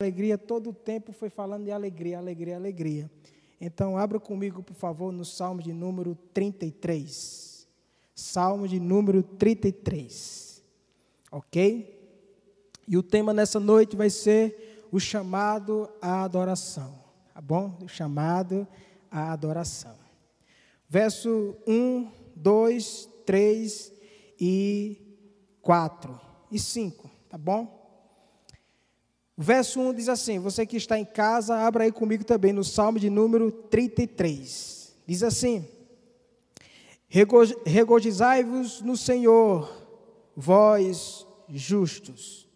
alegria, todo o tempo foi falando de alegria, alegria, alegria. Então, abra comigo, por favor, no Salmo de número 33. Salmo de número 33. Ok? E o tema nessa noite vai ser o chamado à adoração. Tá bom? O chamado à adoração. Verso 1, 2, 3 e 4 e 5. Tá bom? O verso 1 diz assim: Você que está em casa, abra aí comigo também no Salmo de número 33. Diz assim: Regozijai-vos no Senhor, vós justos,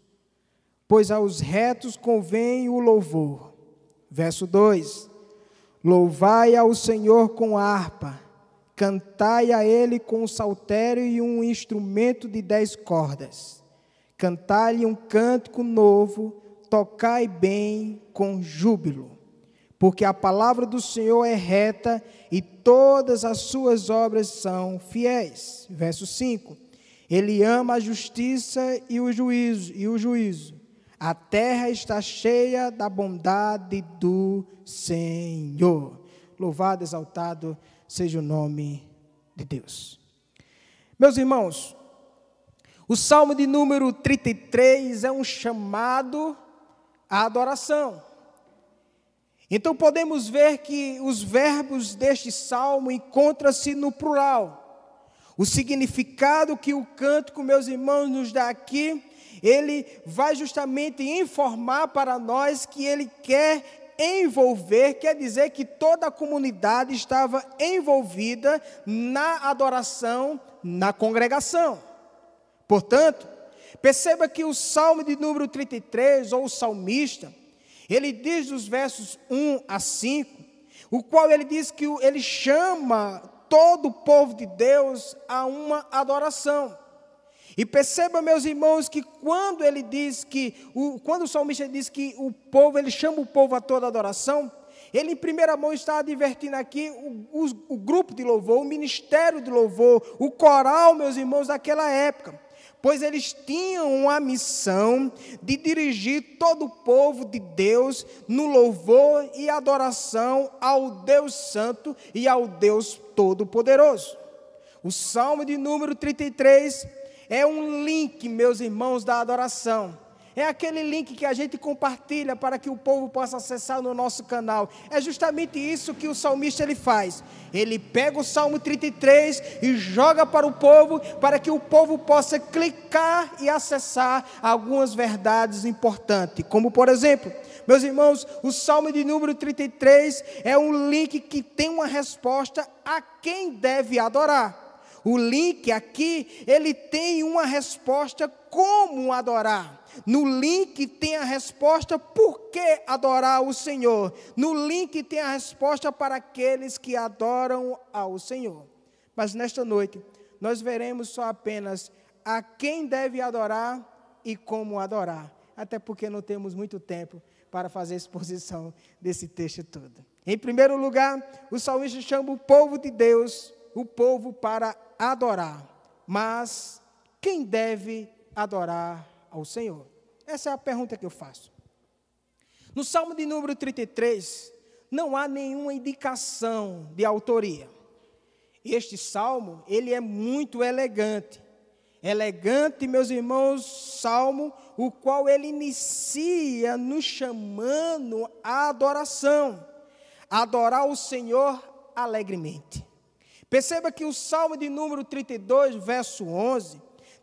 pois aos retos convém o louvor. Verso 2: Louvai ao Senhor com harpa, cantai a Ele com um saltério e um instrumento de dez cordas. Cantai-lhe um cântico novo tocai bem com júbilo, porque a palavra do Senhor é reta e todas as suas obras são fiéis. Verso 5. Ele ama a justiça e o juízo, e o juízo. A terra está cheia da bondade do Senhor. Louvado, exaltado seja o nome de Deus. Meus irmãos, o Salmo de número 33 é um chamado a adoração. Então podemos ver que os verbos deste salmo encontram-se no plural. O significado que o cântico, meus irmãos, nos dá aqui, ele vai justamente informar para nós que ele quer envolver, quer dizer que toda a comunidade estava envolvida na adoração, na congregação. Portanto, Perceba que o Salmo de número 33, ou o salmista, ele diz dos versos 1 a 5, o qual ele diz que ele chama todo o povo de Deus a uma adoração. E perceba, meus irmãos, que quando ele diz que, o, quando o salmista diz que o povo, ele chama o povo a toda adoração, ele em primeira mão está advertindo aqui o, o, o grupo de louvor, o ministério de louvor, o coral, meus irmãos, daquela época pois eles tinham a missão de dirigir todo o povo de Deus no louvor e adoração ao Deus Santo e ao Deus Todo-Poderoso. O Salmo de número 33 é um link, meus irmãos, da adoração. É aquele link que a gente compartilha para que o povo possa acessar no nosso canal. É justamente isso que o salmista ele faz. Ele pega o Salmo 33 e joga para o povo, para que o povo possa clicar e acessar algumas verdades importantes. Como, por exemplo, meus irmãos, o Salmo de número 33 é um link que tem uma resposta a quem deve adorar. O link aqui, ele tem uma resposta como adorar. No link tem a resposta por que adorar o Senhor. No link tem a resposta para aqueles que adoram ao Senhor. Mas nesta noite, nós veremos só apenas a quem deve adorar e como adorar. Até porque não temos muito tempo para fazer exposição desse texto todo. Em primeiro lugar, o salmista chama o povo de Deus, o povo para adorar. Mas quem deve adorar ao Senhor? Essa é a pergunta que eu faço. No Salmo de número 33, não há nenhuma indicação de autoria. Este salmo, ele é muito elegante. Elegante, meus irmãos, salmo, o qual ele inicia nos chamando à adoração. Adorar o Senhor alegremente. Perceba que o salmo de número 32, verso 11,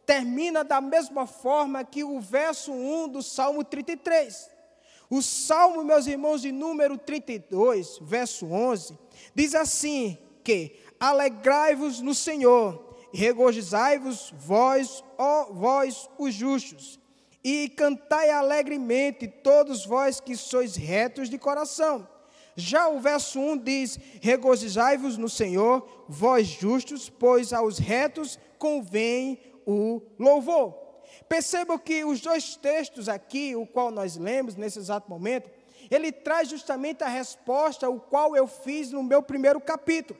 termina da mesma forma que o verso 1 do Salmo 33. O Salmo, meus irmãos, de número 32, verso 11, diz assim: que alegrai-vos no Senhor, regozijai-vos vós, ó vós os justos, e cantai alegremente todos vós que sois retos de coração. Já o verso 1 diz: Regozijai-vos no Senhor, vós justos, pois aos retos convém o louvor. Percebam que os dois textos aqui, o qual nós lemos nesse exato momento, ele traz justamente a resposta o qual eu fiz no meu primeiro capítulo.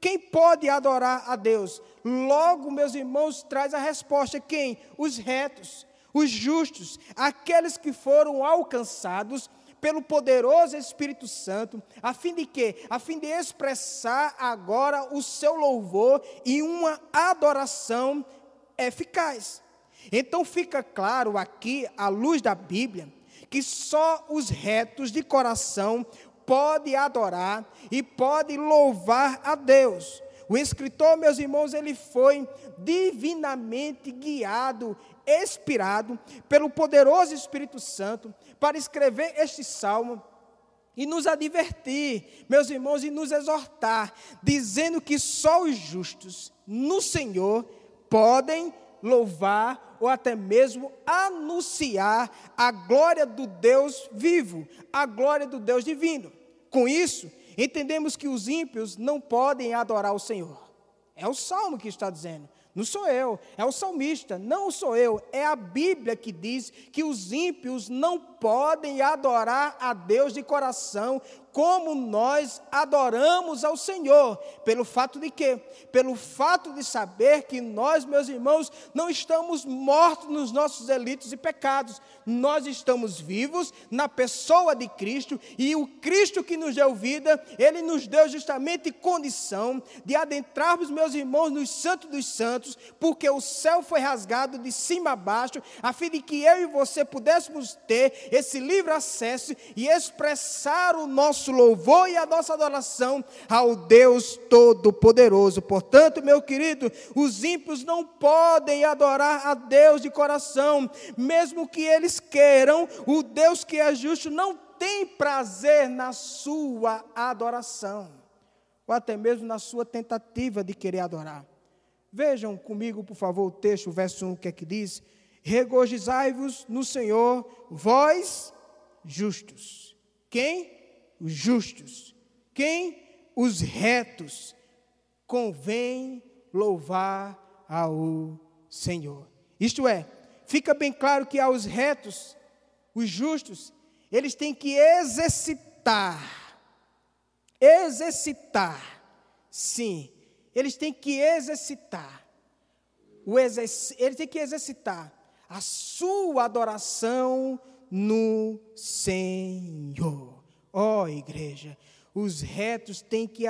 Quem pode adorar a Deus? Logo, meus irmãos, traz a resposta. Quem? Os retos. os justos, aqueles que foram alcançados pelo poderoso Espírito Santo, a fim de quê? A fim de expressar agora o seu louvor e uma adoração eficaz. Então fica claro aqui, à luz da Bíblia, que só os retos de coração podem adorar e podem louvar a Deus. O escritor, meus irmãos, ele foi divinamente guiado, inspirado pelo poderoso Espírito Santo para escrever este salmo e nos advertir, meus irmãos, e nos exortar, dizendo que só os justos no Senhor podem louvar ou até mesmo anunciar a glória do Deus vivo, a glória do Deus divino. Com isso, entendemos que os ímpios não podem adorar o Senhor. É o salmo que está dizendo. Não sou eu, é o salmista, não sou eu, é a Bíblia que diz que os ímpios não podem adorar a Deus de coração como nós adoramos ao Senhor, pelo fato de quê? Pelo fato de saber que nós, meus irmãos, não estamos mortos nos nossos delitos e pecados, nós estamos vivos na pessoa de Cristo e o Cristo que nos deu vida, ele nos deu justamente condição de adentrarmos, meus irmãos, nos santos dos santos, porque o céu foi rasgado de cima a baixo, a fim de que eu e você pudéssemos ter esse livre acesso e expressar o nosso louvor e a nossa adoração ao Deus Todo-Poderoso. Portanto, meu querido, os ímpios não podem adorar a Deus de coração, mesmo que eles queiram, o Deus que é justo não tem prazer na sua adoração, ou até mesmo na sua tentativa de querer adorar. Vejam comigo, por favor, o texto, o verso 1, que é que diz: Regozijai-vos no Senhor, vós justos. Quem? Os justos. Quem? Os retos. Convém louvar ao Senhor. Isto é, fica bem claro que aos retos, os justos, eles têm que exercitar. Exercitar. Sim, eles têm que exercitar. O exerc... Eles têm que exercitar a sua adoração no Senhor. Ó oh, igreja, os retos têm que,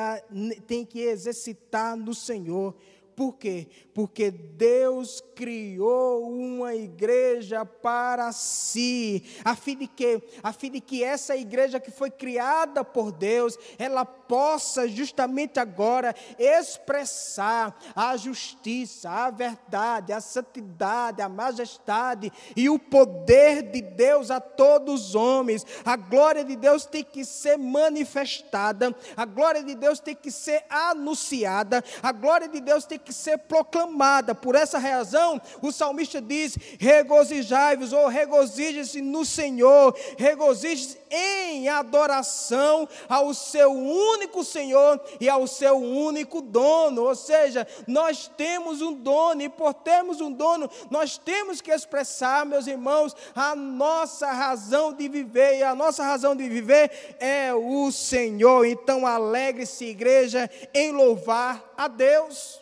têm que exercitar no Senhor por quê? Porque Deus criou uma igreja para si, a fim de que, a fim de que essa igreja que foi criada por Deus, ela possa justamente agora expressar a justiça, a verdade, a santidade, a majestade e o poder de Deus a todos os homens. A glória de Deus tem que ser manifestada, a glória de Deus tem que ser anunciada, a glória de Deus tem que ser proclamada. Por essa razão, o salmista diz: regozijai-vos ou regozije-se no Senhor, regozije-se em adoração ao seu único Senhor e ao seu único dono. Ou seja, nós temos um dono e por termos um dono, nós temos que expressar, meus irmãos, a nossa razão de viver. E a nossa razão de viver é o Senhor. Então, alegre-se, igreja, em louvar a Deus.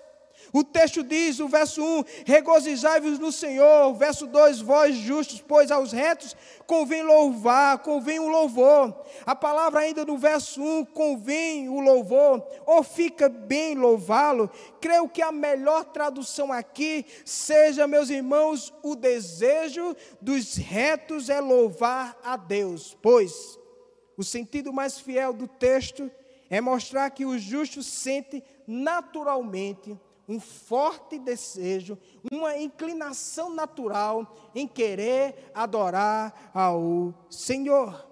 O texto diz, o verso 1, regozijai-vos no Senhor. O verso 2, vós justos, pois aos retos convém louvar, convém o louvor. A palavra ainda no verso 1, convém o louvor, ou fica bem louvá-lo. Creio que a melhor tradução aqui seja, meus irmãos, o desejo dos retos é louvar a Deus. Pois o sentido mais fiel do texto é mostrar que o justo sente naturalmente um forte desejo, uma inclinação natural em querer adorar ao Senhor.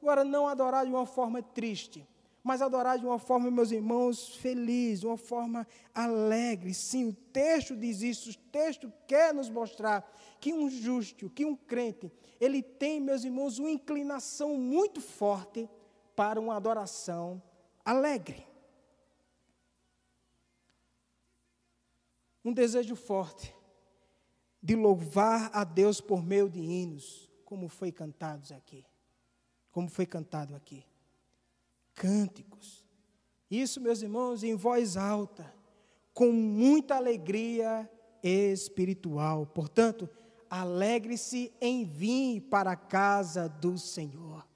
Agora, não adorar de uma forma triste, mas adorar de uma forma, meus irmãos, feliz, de uma forma alegre. Sim, o texto diz isso, o texto quer nos mostrar que um justo, que um crente, ele tem, meus irmãos, uma inclinação muito forte para uma adoração alegre. Um desejo forte de louvar a Deus por meio de hinos, como foi cantados aqui. Como foi cantado aqui. Cânticos. Isso, meus irmãos, em voz alta, com muita alegria espiritual. Portanto, alegre-se em vir para a casa do Senhor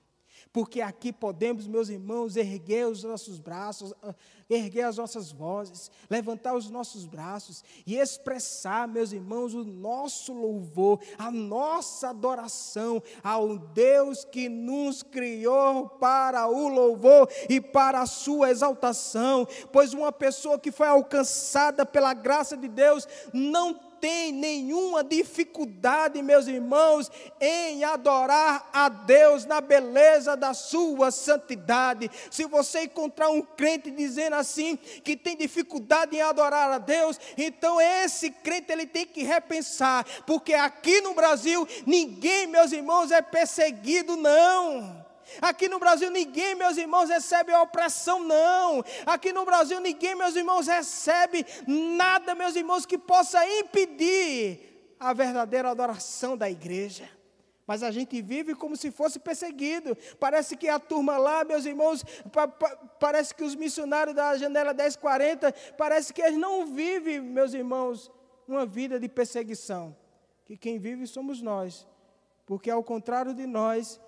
porque aqui podemos, meus irmãos, erguer os nossos braços, ah, erguer as nossas vozes, levantar os nossos braços e expressar, meus irmãos, o nosso louvor, a nossa adoração ao Deus que nos criou para o louvor e para a sua exaltação, pois uma pessoa que foi alcançada pela graça de Deus não tem nenhuma dificuldade, meus irmãos, em adorar a Deus na beleza da sua santidade. Se você encontrar um crente dizendo assim que tem dificuldade em adorar a Deus, então esse crente ele tem que repensar, porque aqui no Brasil ninguém, meus irmãos, é perseguido não. Aqui no Brasil ninguém, meus irmãos, recebe a opressão, não. Aqui no Brasil ninguém, meus irmãos, recebe nada, meus irmãos, que possa impedir a verdadeira adoração da igreja. Mas a gente vive como se fosse perseguido. Parece que a turma lá, meus irmãos, pa, pa, parece que os missionários da janela 1040, parece que eles não vivem, meus irmãos, uma vida de perseguição. Que quem vive somos nós. Porque ao contrário de nós,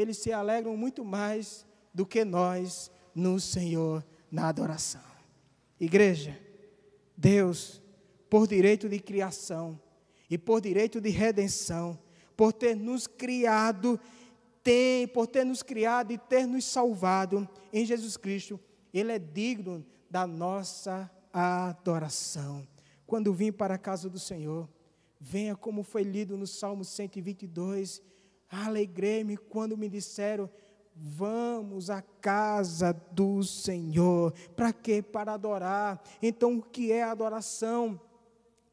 eles se alegram muito mais do que nós no Senhor na adoração. Igreja, Deus, por direito de criação e por direito de redenção, por ter nos criado, tem, por ter nos criado e ter nos salvado em Jesus Cristo, Ele é digno da nossa adoração. Quando vim para a casa do Senhor, venha como foi lido no Salmo 122, Alegrei-me quando me disseram: Vamos à casa do Senhor. Para quê? Para adorar. Então, o que é adoração?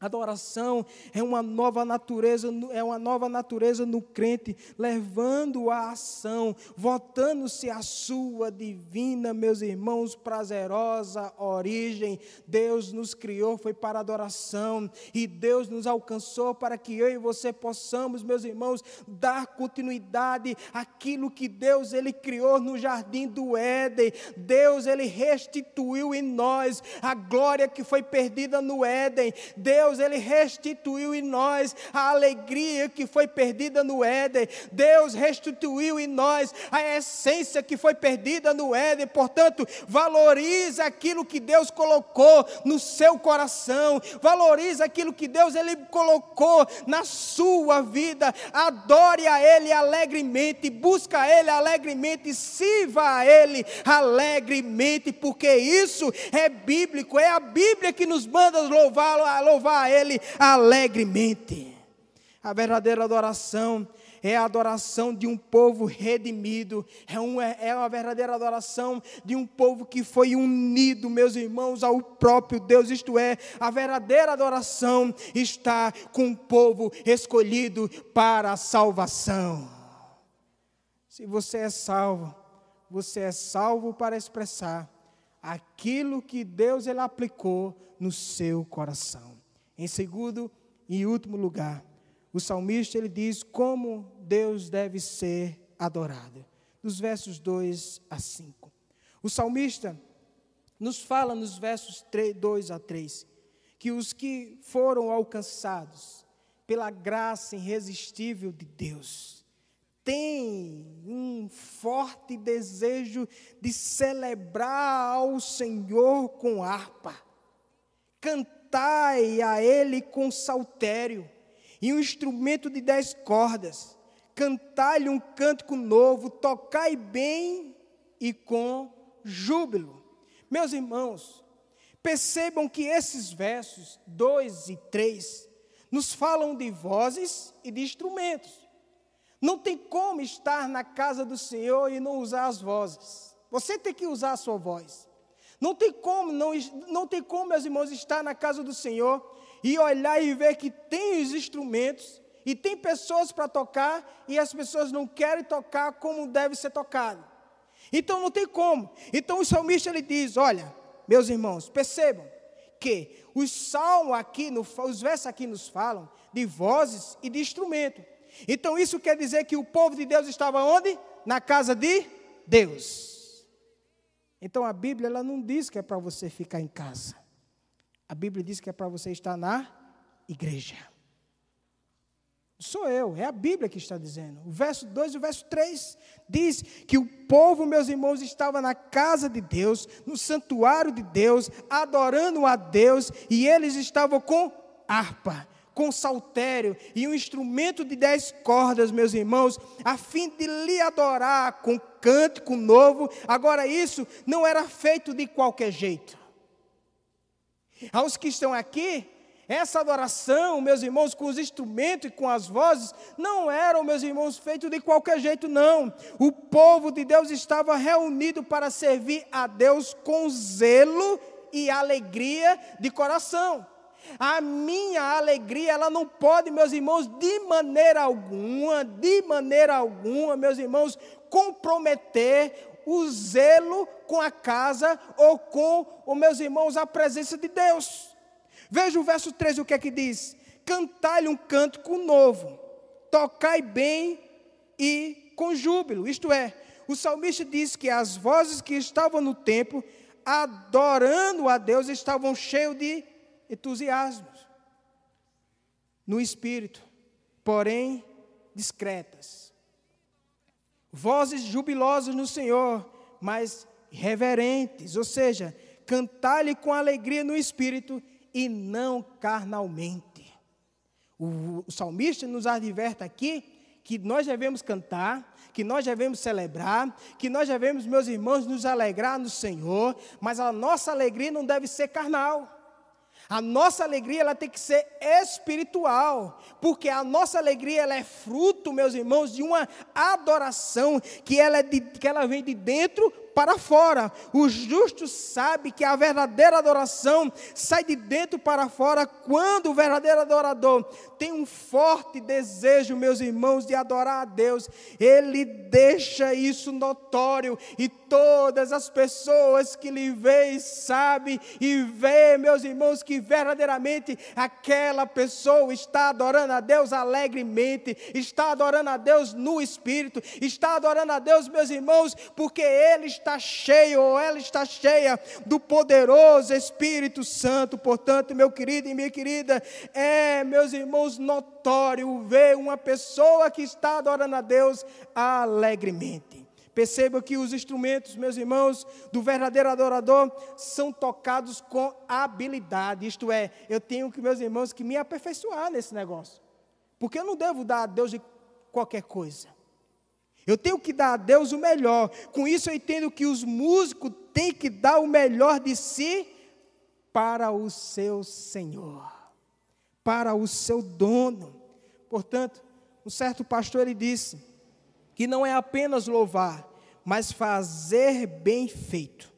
Adoração é uma nova natureza, é uma nova natureza no crente, levando a ação, votando-se a sua divina, meus irmãos, prazerosa origem. Deus nos criou foi para adoração e Deus nos alcançou para que eu e você possamos, meus irmãos, dar continuidade àquilo que Deus ele criou no jardim do Éden. Deus ele restituiu em nós a glória que foi perdida no Éden. Deus Deus ele restituiu em nós a alegria que foi perdida no Éden. Deus restituiu em nós a essência que foi perdida no Éden. Portanto, valorize aquilo que Deus colocou no seu coração. Valorize aquilo que Deus ele colocou na sua vida. Adore a ele alegremente, busca a ele alegremente, sirva a ele alegremente, porque isso é bíblico, é a Bíblia que nos manda louvar, louvar a Ele alegremente. A verdadeira adoração é a adoração de um povo redimido, é uma, é uma verdadeira adoração de um povo que foi unido, meus irmãos, ao próprio Deus, isto é, a verdadeira adoração está com o povo escolhido para a salvação. Se você é salvo, você é salvo para expressar aquilo que Deus ele aplicou no seu coração. Em segundo e último lugar, o salmista ele diz como Deus deve ser adorado. Dos versos 2 a 5. O salmista nos fala nos versos 3, 2 a 3 que os que foram alcançados pela graça irresistível de Deus têm um forte desejo de celebrar ao Senhor com harpa, cantar cantai a ele com saltério e um instrumento de dez cordas. Cantai-lhe um cântico novo, tocai bem e com júbilo. Meus irmãos, percebam que esses versos 2 e 3 nos falam de vozes e de instrumentos. Não tem como estar na casa do Senhor e não usar as vozes. Você tem que usar a sua voz. Não tem como, não, não tem como, meus irmãos, estar na casa do Senhor e olhar e ver que tem os instrumentos e tem pessoas para tocar e as pessoas não querem tocar como deve ser tocado. Então não tem como. Então o salmista ele diz: Olha, meus irmãos, percebam que os salmos aqui, no, os versos aqui nos falam de vozes e de instrumento. Então isso quer dizer que o povo de Deus estava onde? Na casa de Deus. Então a Bíblia ela não diz que é para você ficar em casa. A Bíblia diz que é para você estar na igreja. Sou eu, é a Bíblia que está dizendo. O verso 2 e o verso 3 diz que o povo, meus irmãos, estava na casa de Deus, no santuário de Deus, adorando a Deus, e eles estavam com harpa, com saltério e um instrumento de dez cordas, meus irmãos, a fim de lhe adorar com cântico novo. Agora, isso não era feito de qualquer jeito. Aos que estão aqui, essa adoração, meus irmãos, com os instrumentos e com as vozes, não eram, meus irmãos, feito de qualquer jeito, não. O povo de Deus estava reunido para servir a Deus com zelo e alegria de coração. A minha alegria, ela não pode, meus irmãos, de maneira alguma, de maneira alguma, meus irmãos, comprometer o zelo com a casa ou com, os meus irmãos, a presença de Deus. Veja o verso 13, o que é que diz? Cantai-lhe um cântico novo, tocai bem e com júbilo. Isto é, o salmista diz que as vozes que estavam no templo, adorando a Deus, estavam cheios de entusiasmo, no espírito, porém discretas. Vozes jubilosas no Senhor, mas reverentes, ou seja, cantar-lhe com alegria no espírito e não carnalmente. O, o salmista nos adverte aqui que nós devemos cantar, que nós devemos celebrar, que nós devemos, meus irmãos, nos alegrar no Senhor, mas a nossa alegria não deve ser carnal. A nossa alegria ela tem que ser espiritual, porque a nossa alegria ela é fruto, meus irmãos, de uma adoração que ela, é de, que ela vem de dentro para fora. O justo sabe que a verdadeira adoração sai de dentro para fora quando o verdadeiro adorador tem um forte desejo, meus irmãos, de adorar a Deus. Ele deixa isso notório e todas as pessoas que lhe veem sabem e vê, meus irmãos, que verdadeiramente aquela pessoa está adorando a Deus alegremente, está adorando a Deus no espírito, está adorando a Deus, meus irmãos, porque ele está cheio, ou ela está cheia do poderoso Espírito Santo. Portanto, meu querido e minha querida, é, meus irmãos, notório ver uma pessoa que está adorando a Deus alegremente. Perceba que os instrumentos, meus irmãos, do verdadeiro adorador são tocados com habilidade. Isto é, eu tenho que, meus irmãos, que me aperfeiçoar nesse negócio. Porque eu não devo dar a Deus de qualquer coisa. Eu tenho que dar a Deus o melhor. Com isso eu entendo que os músicos têm que dar o melhor de si para o seu Senhor, para o seu dono. Portanto, um certo pastor ele disse que não é apenas louvar, mas fazer bem feito.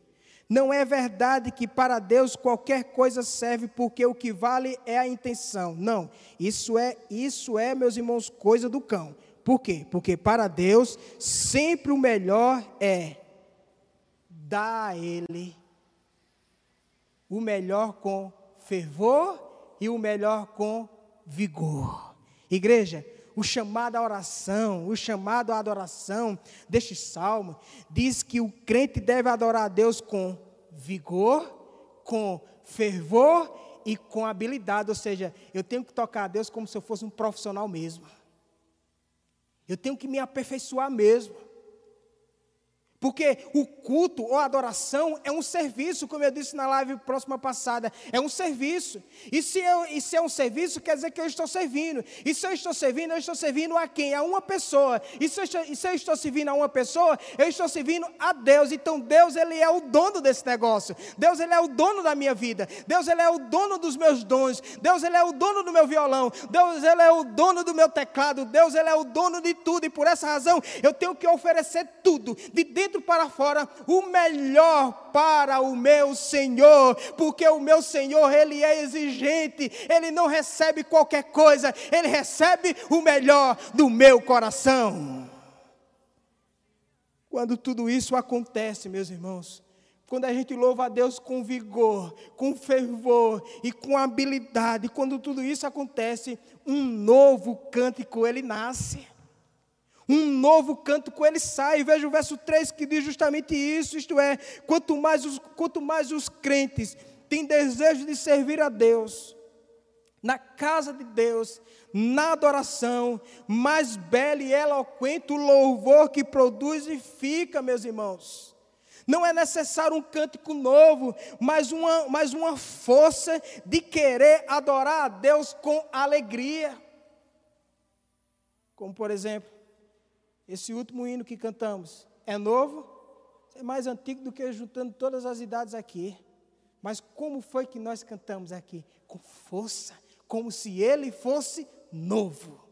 Não é verdade que para Deus qualquer coisa serve porque o que vale é a intenção. Não, isso é, isso é, meus irmãos, coisa do cão. Por quê? Porque para Deus sempre o melhor é dar a Ele o melhor com fervor e o melhor com vigor. Igreja, o chamado à oração, o chamado à adoração deste salmo diz que o crente deve adorar a Deus com vigor, com fervor e com habilidade, ou seja, eu tenho que tocar a Deus como se eu fosse um profissional mesmo. Eu tenho que me aperfeiçoar mesmo. Porque o culto ou a adoração é um serviço, como eu disse na live próxima passada, é um serviço. E se, eu, e se é um serviço, quer dizer que eu estou servindo. E se eu estou servindo, eu estou servindo a quem? A uma pessoa. E se, eu, e se eu estou servindo a uma pessoa, eu estou servindo a Deus. Então Deus, Ele é o dono desse negócio. Deus, Ele é o dono da minha vida. Deus, Ele é o dono dos meus dons. Deus, Ele é o dono do meu violão. Deus, Ele é o dono do meu teclado. Deus, Ele é o dono de tudo. E por essa razão, eu tenho que oferecer tudo, de dentro dentro para fora o melhor para o meu Senhor, porque o meu Senhor, ele é exigente, ele não recebe qualquer coisa, ele recebe o melhor do meu coração. Quando tudo isso acontece, meus irmãos, quando a gente louva a Deus com vigor, com fervor e com habilidade, quando tudo isso acontece, um novo cântico ele nasce. Um novo canto com ele sai. Veja o verso 3 que diz justamente isso: isto é, quanto mais os, quanto mais os crentes têm desejo de servir a Deus, na casa de Deus, na adoração, mais belo e eloquente o louvor que produz e fica, meus irmãos. Não é necessário um cântico novo, mas uma, mas uma força de querer adorar a Deus com alegria. Como, por exemplo, esse último hino que cantamos. É novo, é mais antigo do que juntando todas as idades aqui. Mas como foi que nós cantamos aqui? Com força, como se ele fosse novo.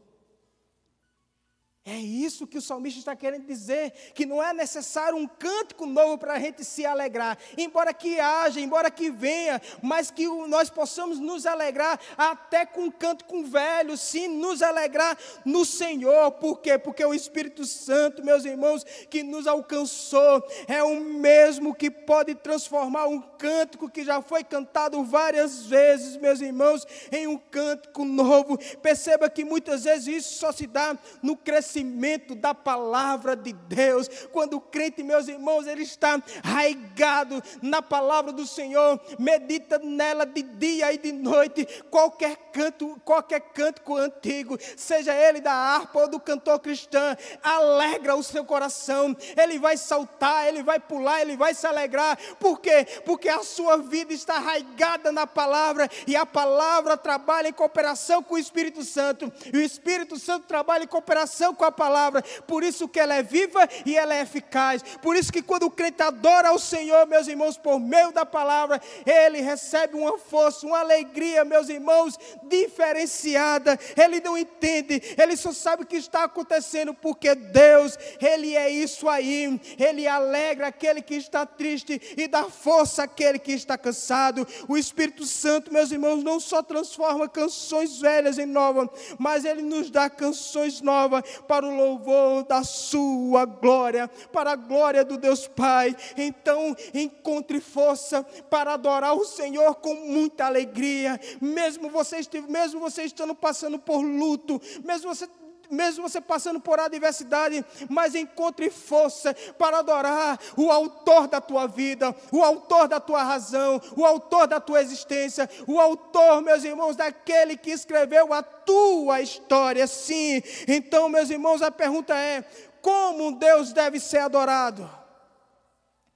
É isso que o salmista está querendo dizer, que não é necessário um cântico novo para a gente se alegrar, embora que haja, embora que venha, mas que nós possamos nos alegrar até com um cântico velho, sim, nos alegrar no Senhor, por quê? Porque o Espírito Santo, meus irmãos, que nos alcançou, é o mesmo que pode transformar um cântico que já foi cantado várias vezes, meus irmãos, em um cântico novo. Perceba que muitas vezes isso só se dá no crescimento conhecimento da palavra de Deus. Quando o crente, meus irmãos, ele está arraigado na palavra do Senhor, medita nela de dia e de noite, qualquer canto, qualquer cântico antigo, seja ele da harpa ou do cantor cristão, alegra o seu coração. Ele vai saltar, ele vai pular, ele vai se alegrar. Por quê? Porque a sua vida está arraigada na palavra e a palavra trabalha em cooperação com o Espírito Santo. E o Espírito Santo trabalha em cooperação com com a palavra, por isso que ela é viva e ela é eficaz. Por isso que quando o crente adora ao Senhor, meus irmãos, por meio da palavra, ele recebe uma força, uma alegria, meus irmãos, diferenciada. Ele não entende, ele só sabe o que está acontecendo, porque Deus, ele é isso aí. Ele alegra aquele que está triste e dá força àquele que está cansado. O Espírito Santo, meus irmãos, não só transforma canções velhas em novas, mas ele nos dá canções novas para o louvor da sua glória, para a glória do Deus Pai. Então, encontre força para adorar o Senhor com muita alegria, mesmo você, mesmo você estando passando por luto, mesmo você mesmo você passando por adversidade, mas encontre força para adorar o autor da tua vida, o autor da tua razão, o autor da tua existência, o autor, meus irmãos, daquele que escreveu a tua história. Sim. Então, meus irmãos, a pergunta é: como Deus deve ser adorado?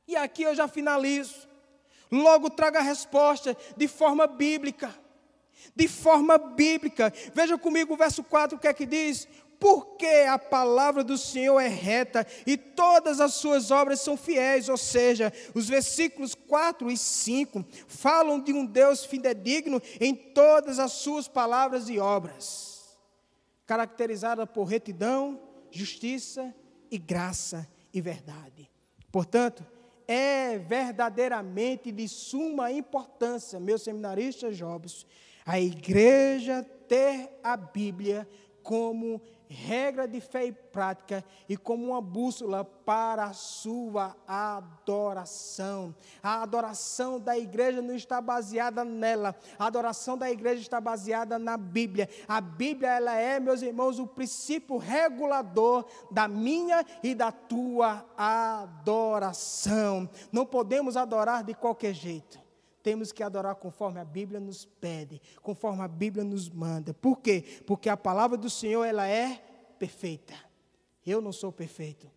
E aqui eu já finalizo. Logo traga a resposta de forma bíblica. De forma bíblica. Veja comigo o verso 4, o que é que diz? Porque a palavra do Senhor é reta e todas as suas obras são fiéis, ou seja, os versículos 4 e 5 falam de um Deus fidedigno em todas as suas palavras e obras, caracterizada por retidão, justiça e graça e verdade. Portanto, é verdadeiramente de suma importância, meus seminaristas jovens, a igreja ter a Bíblia como regra de fé e prática e como uma bússola para a sua adoração. A adoração da igreja não está baseada nela, a adoração da igreja está baseada na Bíblia. A Bíblia ela é, meus irmãos, o princípio regulador da minha e da tua adoração. Não podemos adorar de qualquer jeito temos que adorar conforme a Bíblia nos pede, conforme a Bíblia nos manda. Por quê? Porque a palavra do Senhor ela é perfeita. Eu não sou perfeito.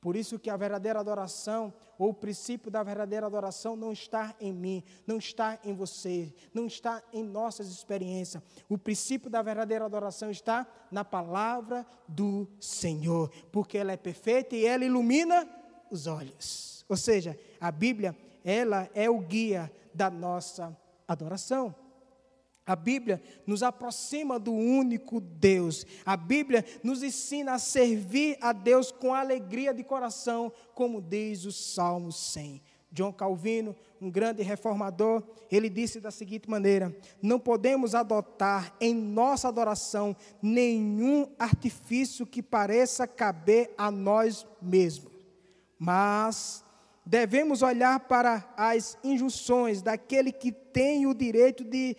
Por isso que a verdadeira adoração, ou o princípio da verdadeira adoração, não está em mim, não está em você, não está em nossas experiências. O princípio da verdadeira adoração está na palavra do Senhor, porque ela é perfeita e ela ilumina os olhos. Ou seja, a Bíblia, ela é o guia da nossa adoração. A Bíblia nos aproxima do único Deus. A Bíblia nos ensina a servir a Deus com alegria de coração, como diz o Salmo 100. John Calvino, um grande reformador, ele disse da seguinte maneira: Não podemos adotar em nossa adoração nenhum artifício que pareça caber a nós mesmos, mas devemos olhar para as injunções daquele que tem o direito de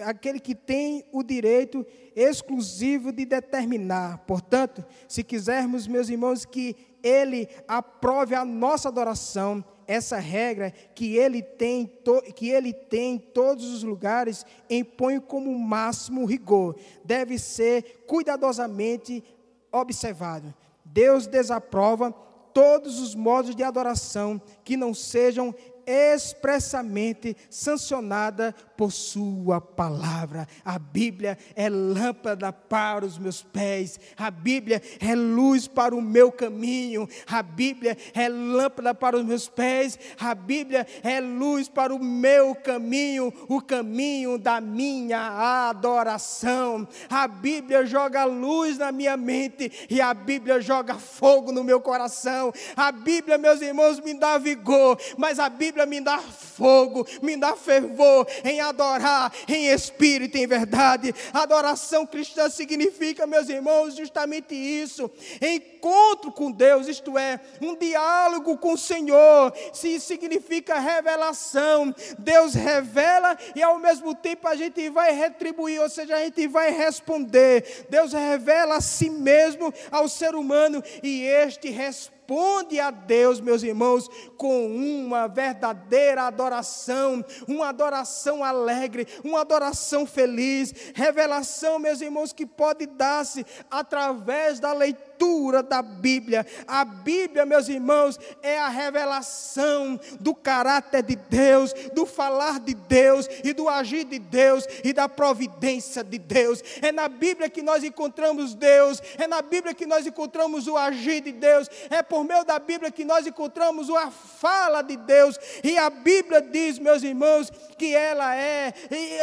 aquele que tem o direito exclusivo de determinar. Portanto, se quisermos, meus irmãos, que ele aprove a nossa adoração, essa regra que ele tem, que ele tem em todos os lugares impõe como máximo rigor. Deve ser cuidadosamente observado. Deus desaprova todos os modos de adoração que não sejam expressamente sancionada por Sua palavra. A Bíblia é lâmpada para os meus pés, a Bíblia é luz para o meu caminho, a Bíblia é lâmpada para os meus pés, a Bíblia é luz para o meu caminho, o caminho da minha adoração. A Bíblia joga luz na minha mente e a Bíblia joga fogo no meu coração. A Bíblia, meus irmãos, me dá vigor, mas a Bíblia me dá fogo, me dá fervor em adorar em espírito e em verdade. Adoração cristã significa, meus irmãos, justamente isso: encontro com Deus, isto é, um diálogo com o Senhor. Se significa revelação, Deus revela e ao mesmo tempo a gente vai retribuir, ou seja, a gente vai responder. Deus revela a si mesmo ao ser humano e este responde responde a Deus, meus irmãos, com uma verdadeira adoração, uma adoração alegre, uma adoração feliz, revelação, meus irmãos, que pode dar-se através da leitura leitura da Bíblia. A Bíblia, meus irmãos, é a revelação do caráter de Deus, do falar de Deus e do agir de Deus e da providência de Deus. É na Bíblia que nós encontramos Deus, é na Bíblia que nós encontramos o agir de Deus, é por meio da Bíblia que nós encontramos a fala de Deus. E a Bíblia diz, meus irmãos, que ela é,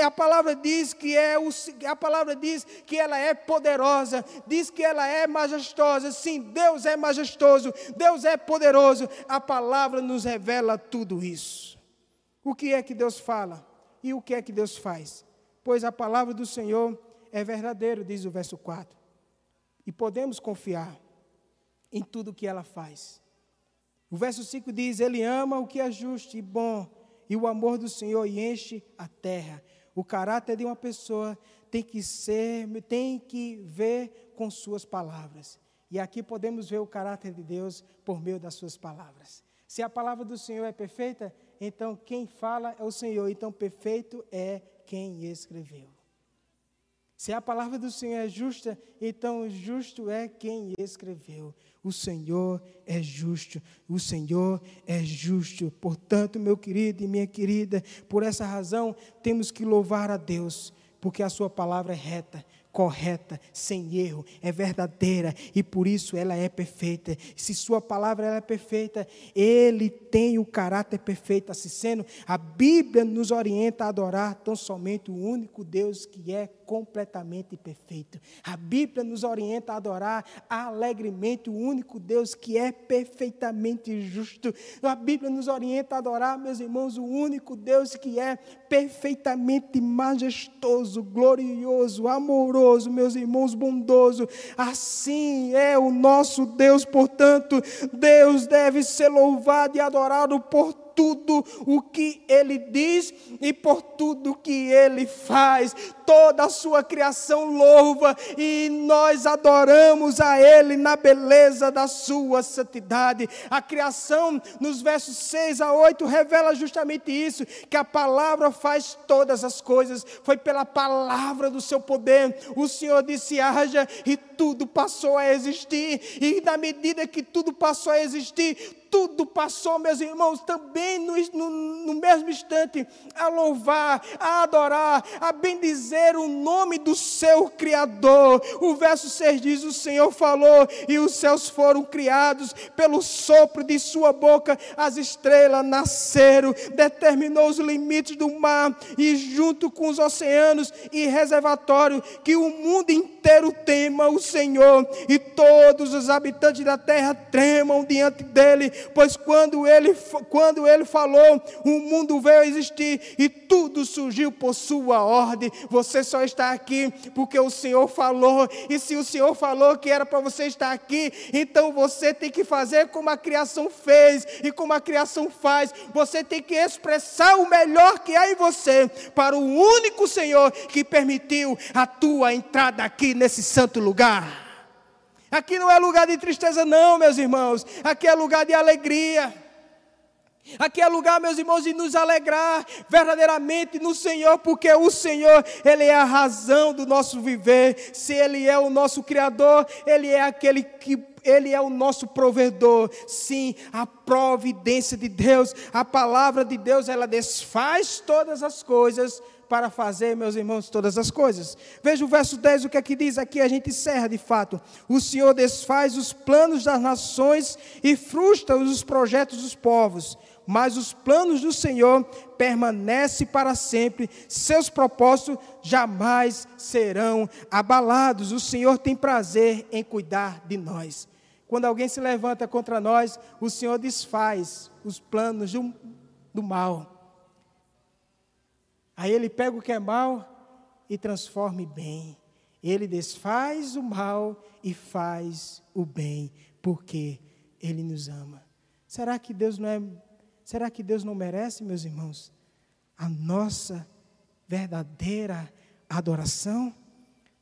a palavra diz que é a palavra diz que ela é poderosa, diz que ela é majestosa Sim, Deus é majestoso, Deus é poderoso. A palavra nos revela tudo isso. O que é que Deus fala e o que é que Deus faz? Pois a palavra do Senhor é verdadeira, diz o verso 4. E podemos confiar em tudo que ela faz. O verso 5 diz: Ele ama o que é justo e bom, e o amor do Senhor enche a terra. O caráter de uma pessoa tem que ser, tem que ver com suas palavras. E aqui podemos ver o caráter de Deus por meio das suas palavras. Se a palavra do Senhor é perfeita, então quem fala é o Senhor, então perfeito é quem escreveu. Se a palavra do Senhor é justa, então justo é quem escreveu. O Senhor é justo, o Senhor é justo. Portanto, meu querido e minha querida, por essa razão temos que louvar a Deus, porque a sua palavra é reta, correta, sem erro, é verdadeira e por isso ela é perfeita. Se sua palavra é perfeita, ele tem o caráter perfeito, assim sendo, a Bíblia nos orienta a adorar tão somente o único Deus que é completamente perfeito. A Bíblia nos orienta a adorar alegremente o único Deus que é perfeitamente justo. A Bíblia nos orienta a adorar, meus irmãos, o único Deus que é perfeitamente majestoso, glorioso, amoroso, meus irmãos, bondoso. Assim é o nosso Deus, portanto, Deus deve ser louvado e adorado por tudo o que ele diz e por tudo que ele faz. Toda a sua criação louva e nós adoramos a ele na beleza da sua santidade. A criação, nos versos 6 a 8, revela justamente isso: que a palavra faz todas as coisas, foi pela palavra do seu poder. O Senhor disse: haja, e tudo passou a existir, e na medida que tudo passou a existir, tudo passou, meus irmãos, também no, no, no, mesmo instante, a louvar, a adorar, a bendizer o nome do seu Criador. O verso 6 diz: O Senhor falou, e os céus foram criados, pelo sopro de sua boca, as estrelas nasceram, determinou os limites do mar, e junto com os oceanos e reservatório, que o mundo inteiro tema o Senhor, e todos os habitantes da terra tremam diante dele pois quando ele, quando ele falou, o mundo veio a existir e tudo surgiu por sua ordem. Você só está aqui porque o Senhor falou, e se o Senhor falou que era para você estar aqui, então você tem que fazer como a criação fez e como a criação faz. Você tem que expressar o melhor que há em você para o único Senhor que permitiu a tua entrada aqui nesse santo lugar. Aqui não é lugar de tristeza, não, meus irmãos. Aqui é lugar de alegria. Aqui é lugar, meus irmãos, de nos alegrar verdadeiramente no Senhor, porque o Senhor, Ele é a razão do nosso viver. Se Ele é o nosso Criador, Ele é aquele que ele é o nosso provedor. Sim, a providência de Deus, a palavra de Deus, ela desfaz todas as coisas para fazer, meus irmãos, todas as coisas. Veja o verso 10, o que é diz, aqui a gente encerra de fato. O Senhor desfaz os planos das nações e frustra os projetos dos povos, mas os planos do Senhor permanecem para sempre, seus propósitos jamais serão abalados. O Senhor tem prazer em cuidar de nós. Quando alguém se levanta contra nós, o Senhor desfaz os planos do, do mal Aí ele pega o que é mal e transforma em bem. Ele desfaz o mal e faz o bem, porque ele nos ama. Será que Deus não é Será que Deus não merece, meus irmãos, a nossa verdadeira adoração?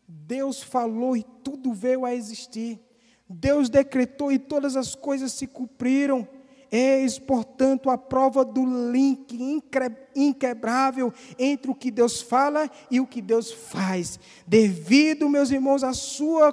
Deus falou e tudo veio a existir. Deus decretou e todas as coisas se cumpriram. Eis, portanto, a prova do link inquebrável entre o que Deus fala e o que Deus faz. Devido, meus irmãos, à sua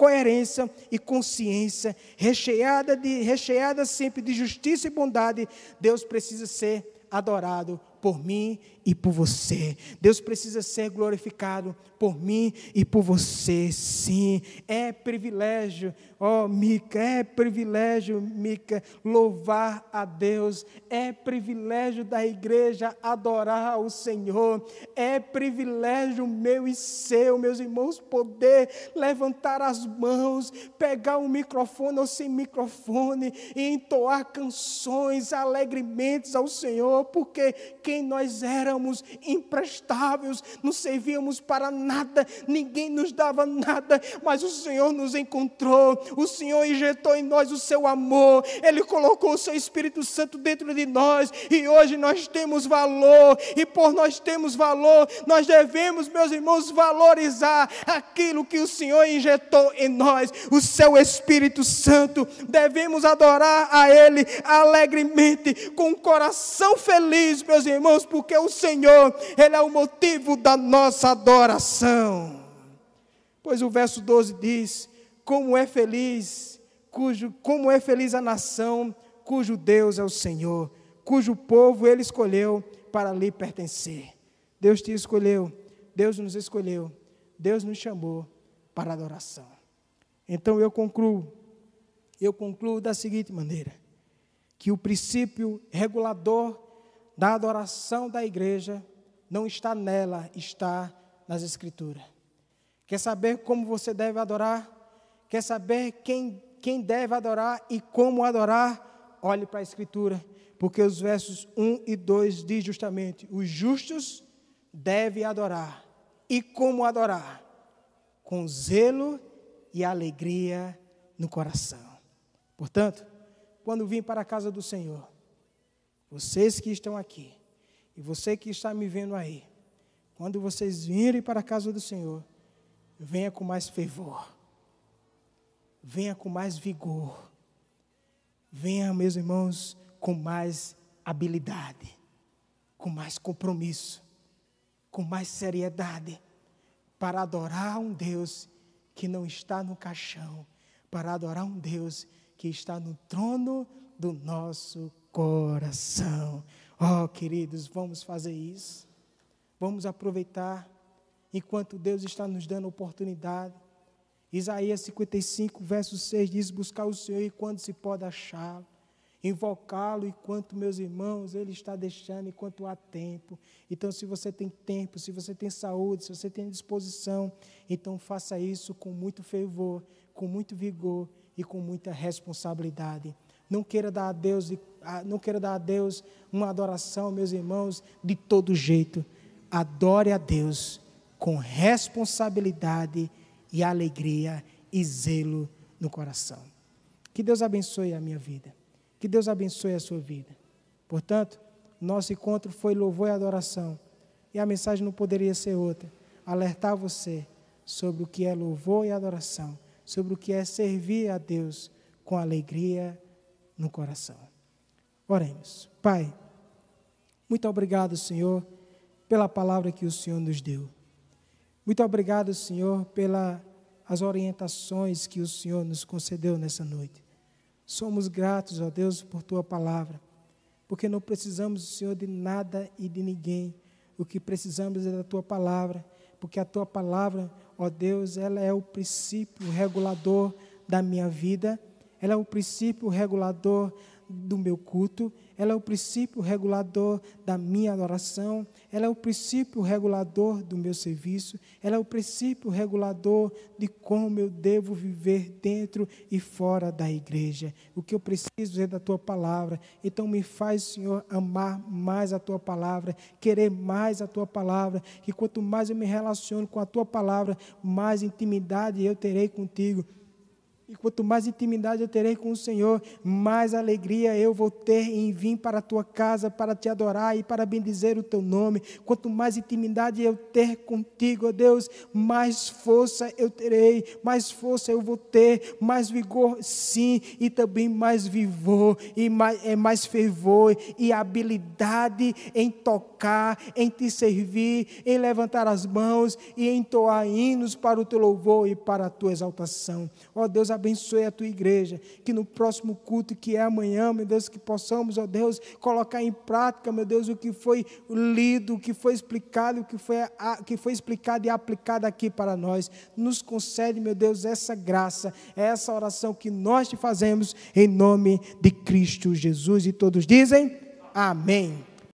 coerência e consciência, recheada, de, recheada sempre de justiça e bondade, Deus precisa ser adorado por mim e por você. Deus precisa ser glorificado por mim e por você, sim. É privilégio, ó oh, Mica, é privilégio, Mica, louvar a Deus. É privilégio da igreja adorar o Senhor. É privilégio meu e seu, meus irmãos, poder levantar as mãos, pegar um microfone ou sem microfone e entoar canções alegremente ao Senhor, porque quem nós éramos imprestáveis, não servíamos para nada ninguém nos dava nada, mas o Senhor nos encontrou, o Senhor injetou em nós o seu amor, Ele colocou o seu Espírito Santo dentro de nós, e hoje nós temos valor, e por nós termos valor, nós devemos, meus irmãos, valorizar aquilo que o Senhor injetou em nós, o seu Espírito Santo, devemos adorar a Ele alegremente, com o coração feliz, meus irmãos, porque o Senhor, Ele é o motivo da nossa adoração. Pois o verso 12 diz: Como é feliz, cujo, como é feliz a nação cujo Deus é o Senhor, cujo povo ele escolheu para lhe pertencer. Deus te escolheu, Deus nos escolheu, Deus nos chamou para adoração. Então eu concluo, eu concluo da seguinte maneira: que o princípio regulador da adoração da igreja não está nela, está nas Escrituras. Quer saber como você deve adorar? Quer saber quem, quem deve adorar e como adorar? Olhe para a Escritura, porque os versos 1 e 2 diz justamente: os justos devem adorar. E como adorar? Com zelo e alegria no coração. Portanto, quando vim para a casa do Senhor, vocês que estão aqui, e você que está me vendo aí, quando vocês virem para a casa do Senhor, venha com mais fervor, venha com mais vigor, venha, meus irmãos, com mais habilidade, com mais compromisso, com mais seriedade, para adorar um Deus que não está no caixão, para adorar um Deus que está no trono do nosso coração. Oh, queridos, vamos fazer isso. Vamos aproveitar enquanto Deus está nos dando oportunidade. Isaías 55, verso 6 diz: Buscar o Senhor enquanto se pode achá-lo, invocá-lo enquanto, meus irmãos, Ele está deixando, enquanto há tempo. Então, se você tem tempo, se você tem saúde, se você tem disposição, então faça isso com muito fervor, com muito vigor e com muita responsabilidade. Não queira dar a Deus, não queira dar a Deus uma adoração, meus irmãos, de todo jeito adore a Deus com responsabilidade e alegria e zelo no coração. Que Deus abençoe a minha vida. Que Deus abençoe a sua vida. Portanto, nosso encontro foi louvor e adoração. E a mensagem não poderia ser outra. Alertar você sobre o que é louvor e adoração, sobre o que é servir a Deus com alegria no coração. Oremos. Pai, muito obrigado, Senhor, pela palavra que o Senhor nos deu. Muito obrigado, Senhor, pelas orientações que o Senhor nos concedeu nessa noite. Somos gratos, ó Deus, por tua palavra, porque não precisamos, Senhor, de nada e de ninguém. O que precisamos é da tua palavra, porque a tua palavra, ó Deus, ela é o princípio regulador da minha vida, ela é o princípio regulador do meu culto, ela é o princípio regulador da minha adoração, ela é o princípio regulador do meu serviço, ela é o princípio regulador de como eu devo viver dentro e fora da igreja. O que eu preciso é da tua palavra. Então me faz, Senhor, amar mais a tua palavra, querer mais a tua palavra, que quanto mais eu me relaciono com a tua palavra, mais intimidade eu terei contigo e quanto mais intimidade eu terei com o Senhor, mais alegria eu vou ter em vir para a tua casa para te adorar e para bendizer o teu nome. Quanto mais intimidade eu ter contigo, ó Deus, mais força eu terei, mais força eu vou ter, mais vigor, sim, e também mais vigor, e mais, é, mais fervor, e habilidade em tocar, em te servir, em levantar as mãos e entoar hinos para o teu louvor e para a tua exaltação. Ó Deus, abençoe a tua igreja, que no próximo culto, que é amanhã, meu Deus, que possamos, ó Deus, colocar em prática, meu Deus, o que foi lido, o que foi explicado, o que foi, que foi explicado e aplicado aqui para nós. Nos concede, meu Deus, essa graça, essa oração que nós te fazemos em nome de Cristo Jesus. E todos dizem amém.